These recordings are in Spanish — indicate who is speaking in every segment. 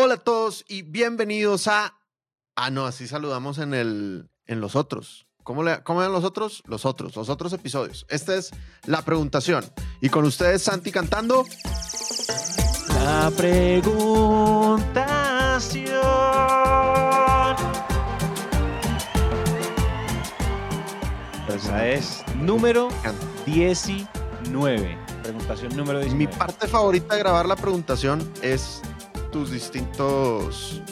Speaker 1: Hola a todos y bienvenidos a. Ah, no, así saludamos en el en los otros. ¿Cómo, le, ¿Cómo ven los otros? Los otros, los otros episodios. Esta es la preguntación. Y con ustedes, Santi cantando.
Speaker 2: La preguntación. Esa es número 19. Preguntación número 19.
Speaker 1: Mi parte favorita de grabar la preguntación es tus distintos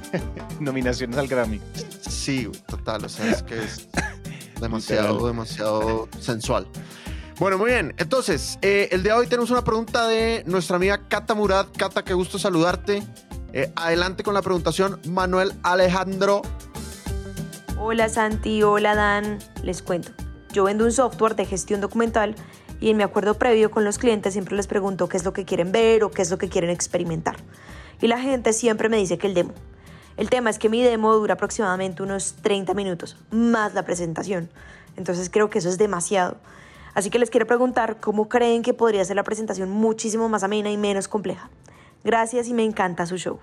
Speaker 2: nominaciones al Grammy.
Speaker 1: Sí, total, o sea, es que es demasiado, demasiado sensual. Bueno, muy bien. Entonces, eh, el día de hoy tenemos una pregunta de nuestra amiga Cata Murad. Cata, qué gusto saludarte. Eh, adelante con la preguntación. Manuel Alejandro.
Speaker 3: Hola Santi, hola Dan. Les cuento. Yo vendo un software de gestión documental y en mi acuerdo previo con los clientes siempre les pregunto qué es lo que quieren ver o qué es lo que quieren experimentar. Y la gente siempre me dice que el demo. El tema es que mi demo dura aproximadamente unos 30 minutos, más la presentación. Entonces creo que eso es demasiado. Así que les quiero preguntar cómo creen que podría ser la presentación muchísimo más amena y menos compleja. Gracias y me encanta su show.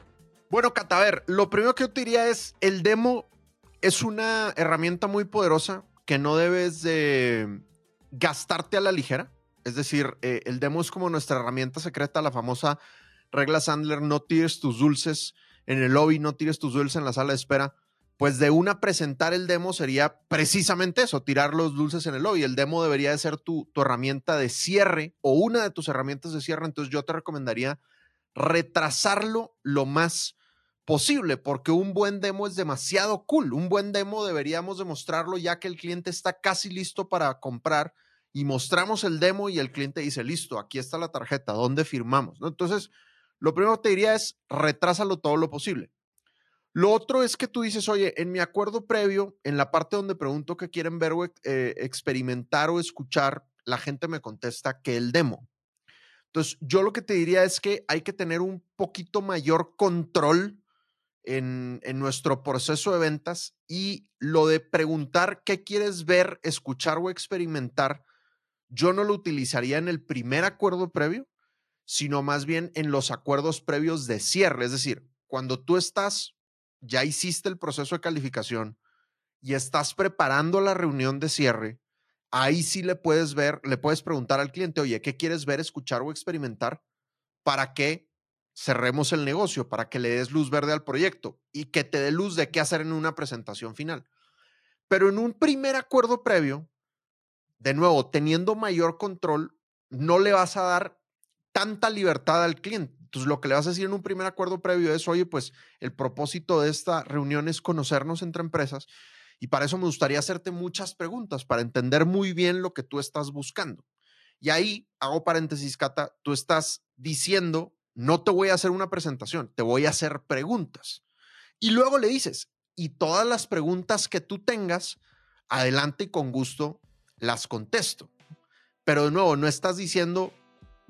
Speaker 1: Bueno, Cata, a ver, lo primero que yo te diría es, el demo es una herramienta muy poderosa que no debes de gastarte a la ligera. Es decir, eh, el demo es como nuestra herramienta secreta, la famosa regla Sandler, no tires tus dulces en el lobby, no tires tus dulces en la sala de espera. Pues de una presentar el demo sería precisamente eso, tirar los dulces en el lobby. El demo debería de ser tu, tu herramienta de cierre o una de tus herramientas de cierre. Entonces yo te recomendaría retrasarlo lo más posible, porque un buen demo es demasiado cool. Un buen demo deberíamos demostrarlo ya que el cliente está casi listo para comprar y mostramos el demo y el cliente dice, listo, aquí está la tarjeta, ¿dónde firmamos? ¿No? Entonces, lo primero que te diría es retrásalo todo lo posible. Lo otro es que tú dices, oye, en mi acuerdo previo, en la parte donde pregunto qué quieren ver o eh, experimentar o escuchar, la gente me contesta que el demo. Entonces, yo lo que te diría es que hay que tener un poquito mayor control en, en, nuestro proceso de ventas y lo de preguntar qué quieres ver, escuchar o experimentar, yo no lo utilizaría en el primer acuerdo previo, sino más bien en los acuerdos previos de cierre. Es decir, cuando tú estás, ya hiciste el proceso de calificación y estás preparando la reunión de cierre, ahí sí le puedes ver, le puedes preguntar al cliente, oye, ¿qué quieres ver, escuchar o experimentar para que cerremos el negocio, para que le des luz verde al proyecto y que te dé luz de qué hacer en una presentación final? Pero en un primer acuerdo previo, de nuevo, teniendo mayor control, no le vas a dar tanta libertad al cliente. Entonces, lo que le vas a decir en un primer acuerdo previo es, oye, pues el propósito de esta reunión es conocernos entre empresas y para eso me gustaría hacerte muchas preguntas para entender muy bien lo que tú estás buscando. Y ahí hago paréntesis, Cata, tú estás diciendo, no te voy a hacer una presentación, te voy a hacer preguntas. Y luego le dices, y todas las preguntas que tú tengas, adelante y con gusto las contesto. Pero de nuevo, no estás diciendo,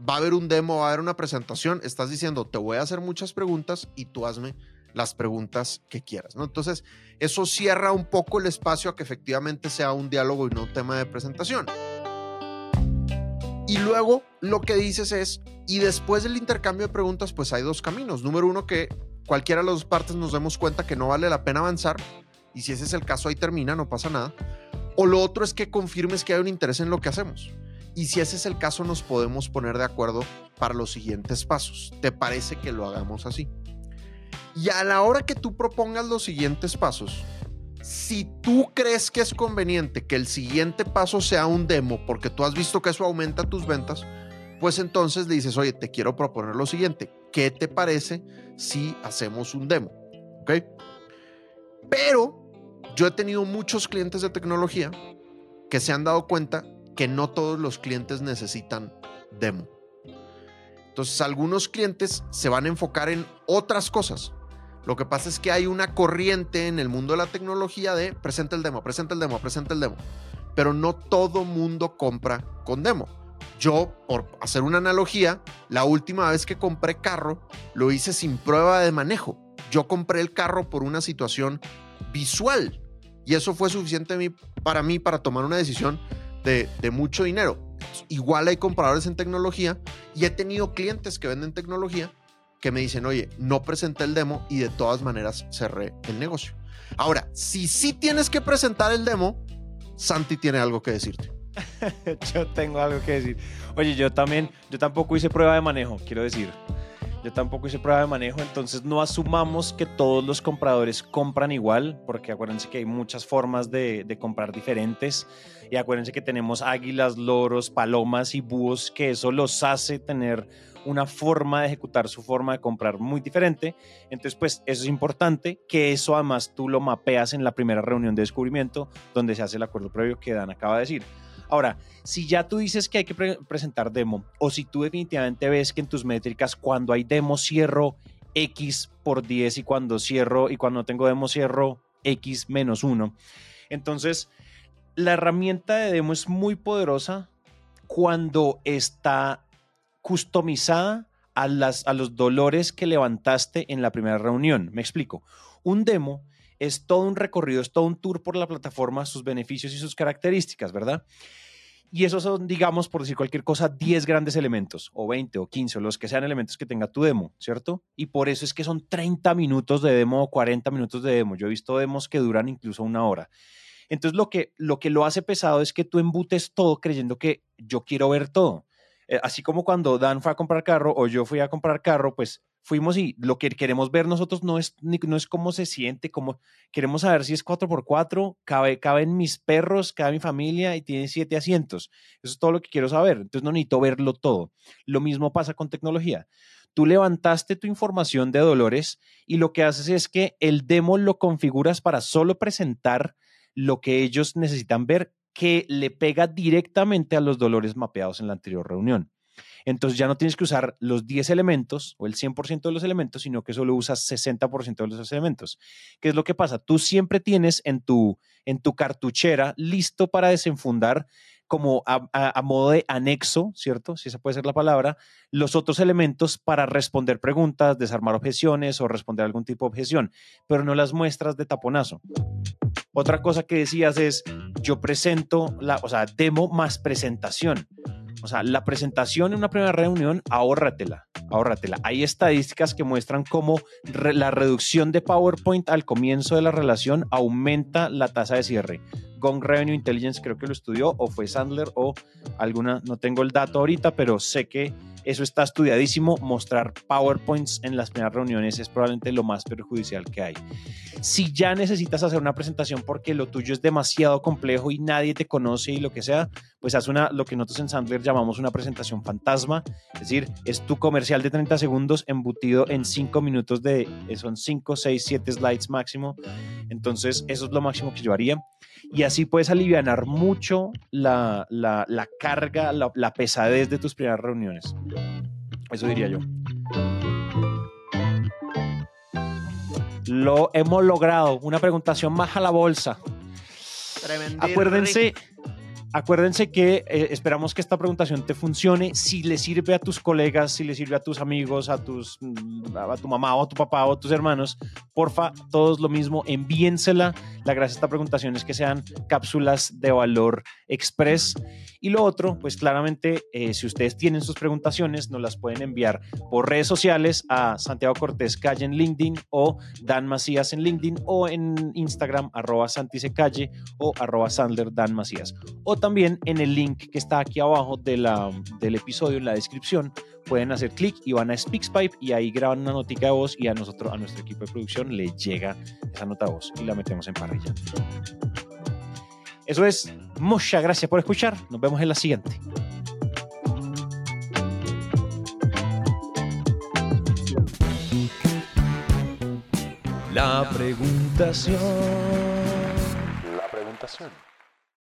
Speaker 1: va a haber un demo, va a haber una presentación, estás diciendo, te voy a hacer muchas preguntas y tú hazme las preguntas que quieras, ¿no? Entonces, eso cierra un poco el espacio a que efectivamente sea un diálogo y no un tema de presentación. Y luego lo que dices es, y después del intercambio de preguntas, pues hay dos caminos. Número uno, que cualquiera de las dos partes nos demos cuenta que no vale la pena avanzar, y si ese es el caso, ahí termina, no pasa nada. O lo otro es que confirmes que hay un interés en lo que hacemos. Y si ese es el caso, nos podemos poner de acuerdo para los siguientes pasos. ¿Te parece que lo hagamos así? Y a la hora que tú propongas los siguientes pasos, si tú crees que es conveniente que el siguiente paso sea un demo, porque tú has visto que eso aumenta tus ventas, pues entonces le dices, oye, te quiero proponer lo siguiente. ¿Qué te parece si hacemos un demo? ¿Ok? Pero yo he tenido muchos clientes de tecnología que se han dado cuenta que no todos los clientes necesitan demo. Entonces, algunos clientes se van a enfocar en otras cosas. Lo que pasa es que hay una corriente en el mundo de la tecnología de presenta el demo, presenta el demo, presenta el demo. Pero no todo mundo compra con demo. Yo, por hacer una analogía, la última vez que compré carro, lo hice sin prueba de manejo. Yo compré el carro por una situación visual. Y eso fue suficiente para mí para tomar una decisión de, mucho dinero. Igual hay compradores en tecnología y he tenido clientes que venden tecnología que me dicen, oye, no presenté el demo y de todas maneras cerré el negocio. Ahora, si sí tienes que presentar el demo, Santi tiene algo que decirte.
Speaker 2: yo tengo algo que decir. Oye, yo también, yo tampoco hice prueba de manejo, quiero decir. Yo tampoco hice prueba de manejo, entonces no asumamos que todos los compradores compran igual, porque acuérdense que hay muchas formas de, de, comprar diferentes. Y acuérdense que tenemos águilas, loros, palomas y búhos, que eso los hace tener una forma de ejecutar su forma de comprar muy diferente. Entonces, pues eso es importante, que eso además tú lo mapeas en la primera reunión de descubrimiento, donde se hace el acuerdo previo que Dan acaba de decir. Ahora, si ya tú dices que hay que pre presentar demo, o si tú definitivamente ves que en tus métricas cuando hay demo cierro X por 10 y cuando cierro y cuando no tengo demo cierro X menos 1. Entonces, la herramienta de demo es muy poderosa cuando está customizada a, las, a los dolores que levantaste en la primera reunión. Me explico. Un demo es todo un recorrido, es todo un tour por la plataforma, sus beneficios y sus características, ¿verdad? Y esos son, digamos, por decir cualquier cosa, 10 grandes elementos, o 20 o 15, o los que sean elementos que tenga tu demo, ¿cierto? Y por eso es que son 30 minutos de demo o 40 minutos de demo. Yo he visto demos que duran incluso una hora. Entonces, lo que, lo que lo hace pesado es que tú embutes todo creyendo que yo quiero ver todo. Eh, así como cuando Dan fue a comprar carro o yo fui a comprar carro, pues fuimos y lo que queremos ver nosotros no es, no es cómo se siente, como queremos saber si es 4x4, cabe, caben mis perros, cabe mi familia y tiene siete asientos. Eso es todo lo que quiero saber. Entonces no necesito verlo todo. Lo mismo pasa con tecnología. Tú levantaste tu información de dolores y lo que haces es que el demo lo configuras para solo presentar lo que ellos necesitan ver que le pega directamente a los dolores mapeados en la anterior reunión. Entonces ya no tienes que usar los 10 elementos o el 100% de los elementos, sino que solo usas 60% de los elementos. ¿Qué es lo que pasa? Tú siempre tienes en tu, en tu cartuchera listo para desenfundar como a, a, modo de anexo, ¿cierto? Si esa puede ser la palabra, los otros elementos para responder preguntas, desarmar objeciones o responder algún tipo de objeción, pero no las muestras de taponazo. Otra cosa que decías es, yo presento, la, o sea, demo más presentación. O sea, la presentación en una primera reunión, ahórratela, ahórratela. Hay estadísticas que muestran cómo la reducción de PowerPoint al comienzo de la relación aumenta la tasa de cierre. Gong Revenue Intelligence creo que lo estudió, o fue Sandler, o alguna, no tengo el dato ahorita, pero sé que eso está estudiadísimo. Mostrar PowerPoints en las primeras reuniones es probablemente lo más perjudicial que hay. Si ya necesitas hacer una presentación porque lo tuyo es demasiado complejo y nadie te conoce y lo que sea, pues haz una, lo que nosotros en Sandler llamamos una presentación fantasma. Es decir, es tu comercial de 30 segundos embutido en 5 minutos de, son 5, 6, 7 slides máximo. Entonces, eso es lo máximo que yo haría. Y así puedes aliviar mucho la, la, carga, la pesadez de tus primeras reuniones. Eso diría yo. Lo hemos logrado. Una preguntación más a la bolsa.
Speaker 1: Tremendir,
Speaker 2: Acuérdense, acuérdense que eh, esperamos que esta preguntación te funcione. Si le sirve a tus colegas, si le sirve a tus amigos, a, tus, mm, a tu mamá o a tu papá o a tus hermanos, porfa, todos lo mismo, envíensela. La gracia de esta preguntación es que sean cápsulas de valor express. Y lo otro, pues claramente, eh, si ustedes tienen sus preguntaciones, nos las pueden enviar por redes sociales a Santiago Cortés Calle en LinkedIn o Dan Macías en LinkedIn o en Instagram arroba Santisecalle o arroba Sandler Dan Macías. O también en el link que está aquí abajo de la, del episodio en la descripción pueden hacer clic y van a SpeaksPipe y ahí graban una notica de voz y a nosotros, a nuestro equipo de producción, le llega esa nota de voz y la metemos en parrilla. Eso es. Muchas gracias por escuchar. Nos vemos en la siguiente.
Speaker 4: La preguntación. La preguntación.